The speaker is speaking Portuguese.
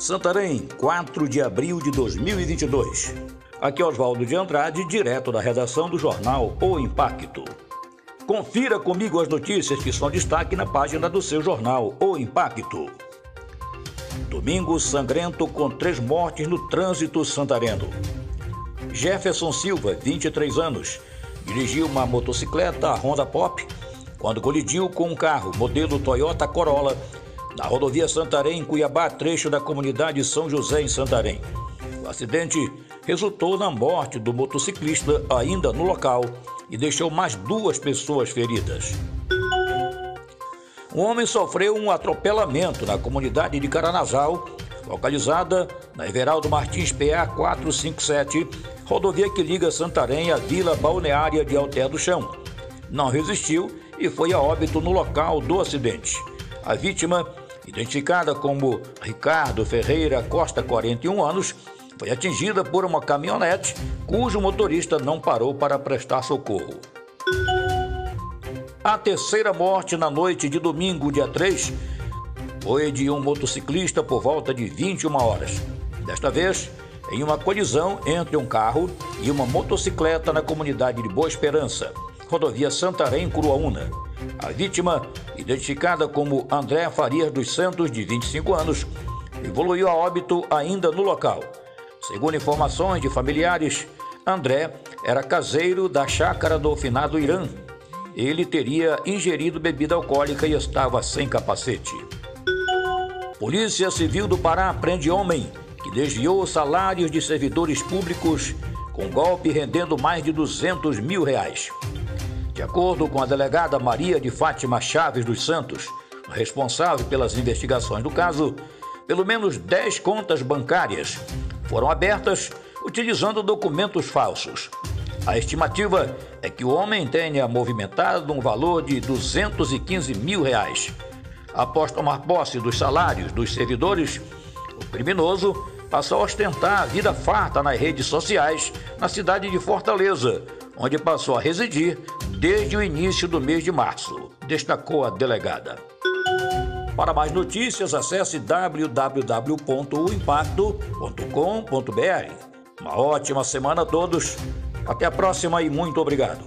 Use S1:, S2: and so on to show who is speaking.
S1: Santarém, 4 de abril de 2022. Aqui é Oswaldo de Andrade, direto da redação do jornal O Impacto. Confira comigo as notícias que são destaque na página do seu jornal O Impacto. Domingo sangrento com três mortes no trânsito santareno. Jefferson Silva, 23 anos, dirigiu uma motocicleta Honda Pop quando colidiu com um carro modelo Toyota Corolla na rodovia Santarém, Cuiabá, trecho da comunidade São José, em Santarém. O acidente resultou na morte do motociclista ainda no local e deixou mais duas pessoas feridas. Um homem sofreu um atropelamento na comunidade de Caranazal, localizada na Everaldo Martins PA 457, rodovia que liga Santarém à Vila Balneária de Alter do Chão. Não resistiu e foi a óbito no local do acidente. A vítima identificada como Ricardo Ferreira Costa, 41 anos, foi atingida por uma caminhonete cujo motorista não parou para prestar socorro. A terceira morte na noite de domingo, dia 3, foi de um motociclista por volta de 21 horas. Desta vez, em uma colisão entre um carro e uma motocicleta na comunidade de Boa Esperança, rodovia Santarém, Curuaúna. A vítima, identificada como André Farias dos Santos, de 25 anos, evoluiu a óbito ainda no local. Segundo informações de familiares, André era caseiro da chácara do finado Irã. Ele teria ingerido bebida alcoólica e estava sem capacete. Polícia Civil do Pará prende homem que desviou salários de servidores públicos com golpe rendendo mais de 200 mil reais. De acordo com a delegada Maria de Fátima Chaves dos Santos, responsável pelas investigações do caso, pelo menos 10 contas bancárias foram abertas utilizando documentos falsos. A estimativa é que o homem tenha movimentado um valor de 215 mil reais. Após tomar posse dos salários dos servidores, o criminoso passou a ostentar a vida farta nas redes sociais na cidade de Fortaleza, onde passou a residir desde o início do mês de março, destacou a delegada. Para mais notícias, acesse www.impacto.com.br. Uma ótima semana a todos. Até a próxima e muito obrigado.